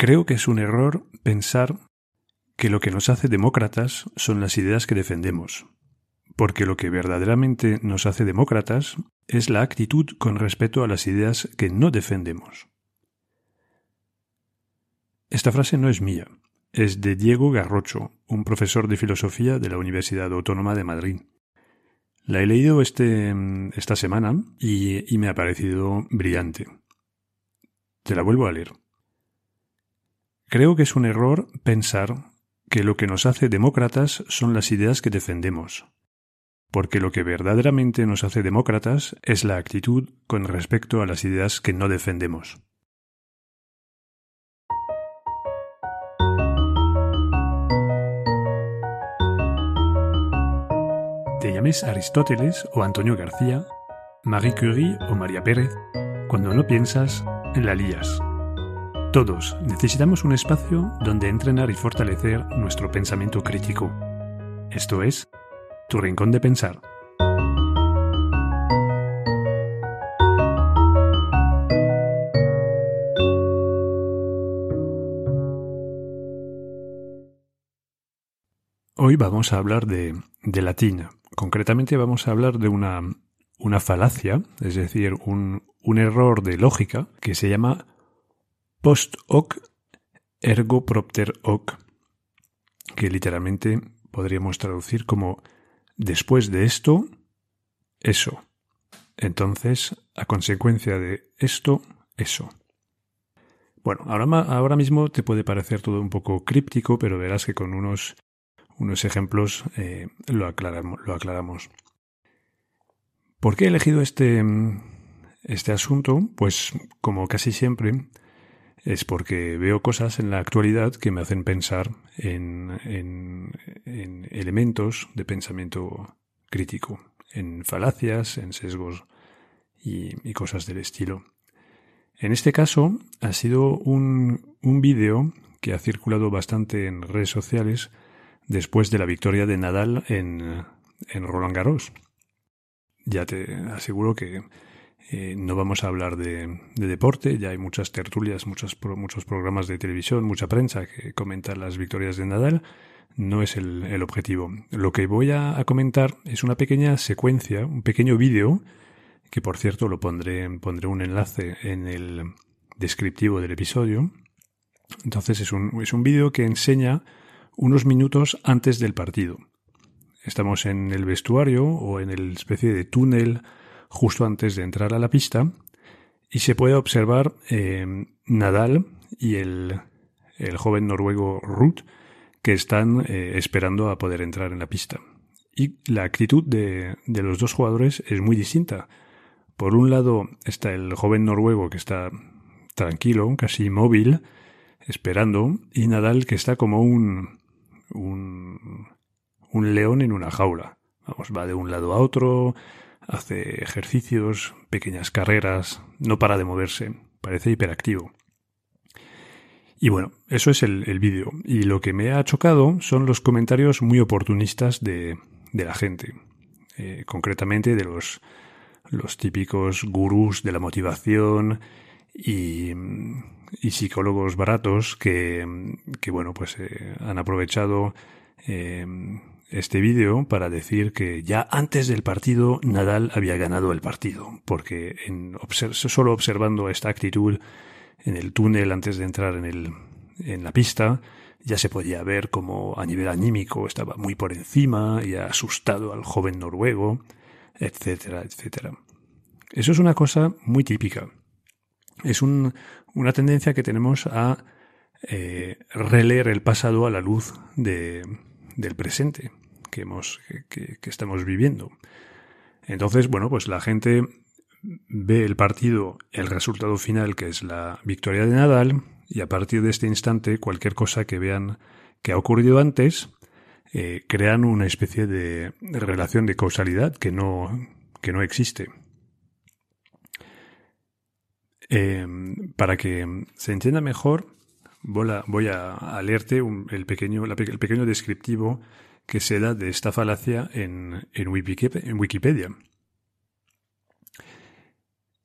Creo que es un error pensar que lo que nos hace demócratas son las ideas que defendemos, porque lo que verdaderamente nos hace demócratas es la actitud con respecto a las ideas que no defendemos. Esta frase no es mía, es de Diego Garrocho, un profesor de filosofía de la Universidad Autónoma de Madrid. La he leído este, esta semana y, y me ha parecido brillante. Te la vuelvo a leer. Creo que es un error pensar que lo que nos hace demócratas son las ideas que defendemos, porque lo que verdaderamente nos hace demócratas es la actitud con respecto a las ideas que no defendemos. Te llames Aristóteles o Antonio García, Marie Curie o María Pérez, cuando no piensas, la lías. Todos necesitamos un espacio donde entrenar y fortalecer nuestro pensamiento crítico. Esto es, tu rincón de pensar. Hoy vamos a hablar de, de latín, Concretamente vamos a hablar de una, una falacia, es decir, un, un error de lógica que se llama post hoc ergo propter hoc, que literalmente podríamos traducir como después de esto, eso. Entonces, a consecuencia de esto, eso. Bueno, ahora, ahora mismo te puede parecer todo un poco críptico, pero verás que con unos unos ejemplos eh, lo, aclaramos, lo aclaramos. ¿Por qué he elegido este, este asunto? Pues como casi siempre es porque veo cosas en la actualidad que me hacen pensar en, en, elementos de pensamiento crítico, en falacias, en sesgos y, cosas del estilo. En este caso ha sido un, un vídeo que ha circulado bastante en redes sociales después de la victoria de Nadal en, en Roland Garros. Ya te aseguro que eh, no vamos a hablar de, deporte, ya hay muchas tertulias, muchos, programas de televisión, mucha prensa que comentan las victorias de Nadal. No es el, objetivo. Lo que voy a, comentar es una pequeña secuencia, un pequeño vídeo, que por cierto lo pondré, pondré un enlace en el descriptivo del episodio. Entonces es un, es un vídeo que enseña unos minutos antes del partido. Estamos en el vestuario o en el especie de túnel justo antes de entrar a la pista y se puede observar eh, Nadal y el, el, joven noruego Ruth que están eh, esperando a poder entrar en la pista. Y la actitud de, de los dos jugadores es muy distinta. Por un lado está el joven noruego que está tranquilo, casi inmóvil, esperando, y Nadal que está como un, un, un león en una jaula. Vamos, va de un lado a otro, hace ejercicios, pequeñas carreras, no para de moverse, parece hiperactivo. Y bueno, eso es el, vídeo. Y lo que me ha chocado son los comentarios muy oportunistas de, de la gente. Eh, concretamente de los, los típicos gurús de la motivación y, y psicólogos baratos que, que bueno, pues eh, han aprovechado eh, este vídeo para decir que ya antes del partido Nadal había ganado el partido, porque en solo observando esta actitud en el túnel antes de entrar en, el, en la pista, ya se podía ver como a nivel anímico estaba muy por encima y asustado al joven noruego, etcétera, etcétera. Eso es una cosa muy típica es una tendencia que tenemos a eh, releer el pasado a la luz de, del presente que, estamos viviendo. Entonces, bueno, pues la gente ve el partido, el resultado final, que es la victoria de Nadal, y a partir de este instante, cualquier cosa que vean que ha ocurrido antes, eh, crean una especie de relación de causalidad que no, que no existe. Em, para que se entienda mejor, voy a, leerte el, pequeño, el pequeño descriptivo que se da de esta falacia en, en, Wikipedia.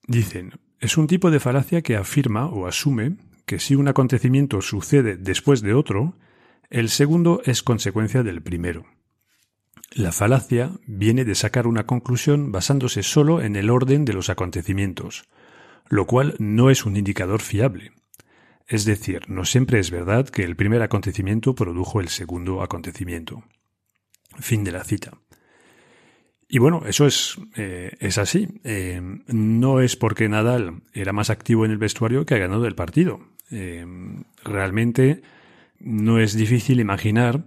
Dicen, es un tipo de falacia que afirma o asume que si un acontecimiento sucede después de otro, el segundo es consecuencia del primero. La falacia viene de sacar una conclusión basándose solo en el orden de los acontecimientos, lo cual no es un indicador fiable. Es decir, no siempre es verdad que el primer acontecimiento produjo el segundo acontecimiento. Fin de la cita. Y bueno, eso es, eh, es así. Eh, no es porque Nadal era más activo en el vestuario que ha ganado el partido. Eh, realmente no es difícil imaginar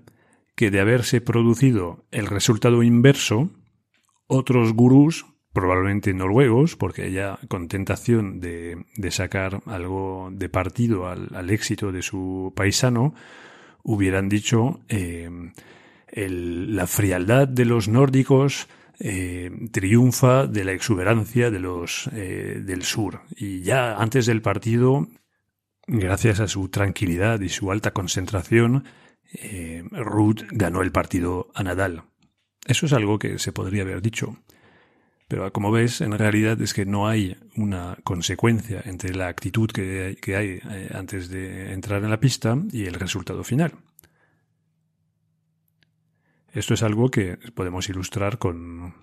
que de haberse producido el resultado inverso, otros gurús, probablemente noruegos, porque ya con tentación de, sacar algo de partido al, éxito de su paisano, hubieran dicho la frialdad de los nórdicos eh, triunfa de la exuberancia de los eh, del sur. Y ya antes del partido, gracias a su tranquilidad y su alta concentración, eh, Ruth ganó el partido a Nadal. Eso es algo que se podría haber dicho. Pero como ves, en realidad es que no hay una consecuencia entre la actitud que hay, eh, antes de entrar en la pista y el resultado final. Esto es algo que podemos ilustrar con,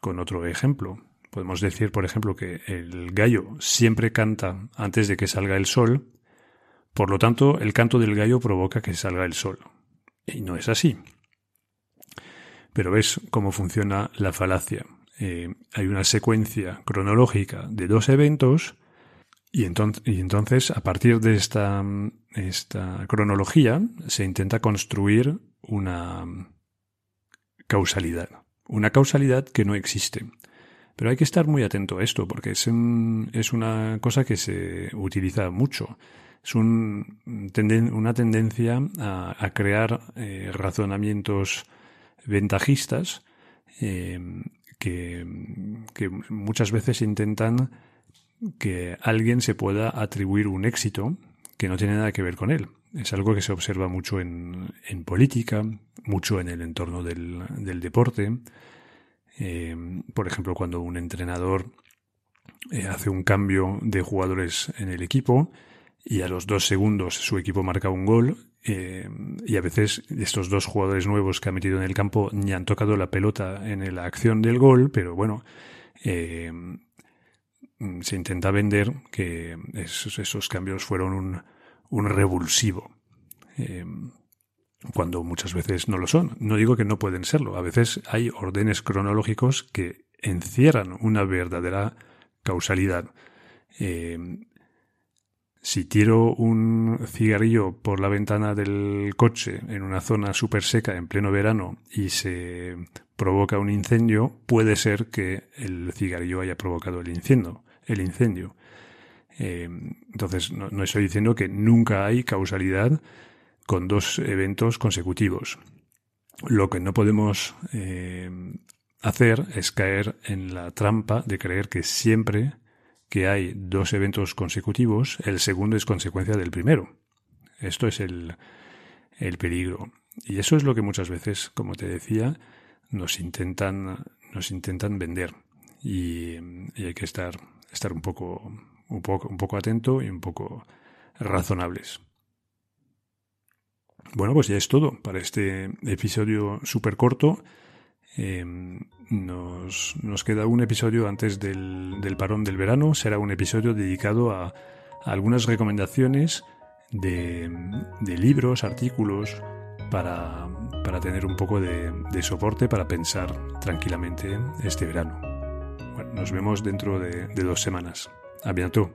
con otro ejemplo. Podemos decir, por ejemplo, que el gallo siempre canta antes de que salga el sol por lo tanto, el canto del gallo provoca que salga el sol. Y no es así. Pero ves cómo funciona la falacia. Eh, hay una secuencia cronológica de dos eventos y, entonces, a partir de esta, esta cronología se intenta construir una causalidad. Una causalidad que no existe. Pero hay que estar muy atento a esto porque es, es una cosa que se utiliza mucho es una tendencia a, crear eh, razonamientos ventajistas eh, que, muchas veces intentan que alguien se pueda atribuir un éxito que no tiene nada que ver con él. Es algo que se observa mucho en, política, mucho en el entorno del, deporte. Eh, por ejemplo, cuando un entrenador hace un cambio de jugadores en el equipo, y a los dos segundos su equipo marca un gol eh, y a veces estos dos jugadores nuevos que ha metido en el campo ni han tocado la pelota en la acción del gol, pero bueno, eh, se intenta vender que esos, cambios fueron un, un revulsivo. Eh, cuando muchas veces no lo son. No digo que no pueden serlo. A veces hay órdenes cronológicos que encierran una verdadera causalidad. Si tiro un cigarrillo por la ventana del coche en una zona súper seca en pleno verano y se provoca un incendio, puede ser que el cigarrillo haya provocado el incendio. El incendio. Eh, entonces, no, estoy diciendo que nunca hay causalidad con dos eventos consecutivos. Lo que no podemos eh, hacer es caer en la trampa de creer que siempre que hay dos eventos consecutivos, el segundo es consecuencia del primero. Esto es el, peligro. Y eso es lo que muchas veces, como te decía, nos intentan, nos intentan vender. Y, hay que estar, estar un, poco, un, poco, atento y un poco razonables. Bueno, pues ya es todo para este episodio súper corto. Em, nos, nos, queda un episodio antes del, del, parón del verano. Será un episodio dedicado a, algunas recomendaciones de, de, libros, artículos, para, para tener un poco de, soporte para pensar tranquilamente este verano. Bueno, nos vemos dentro de, de dos semanas. A bientôt.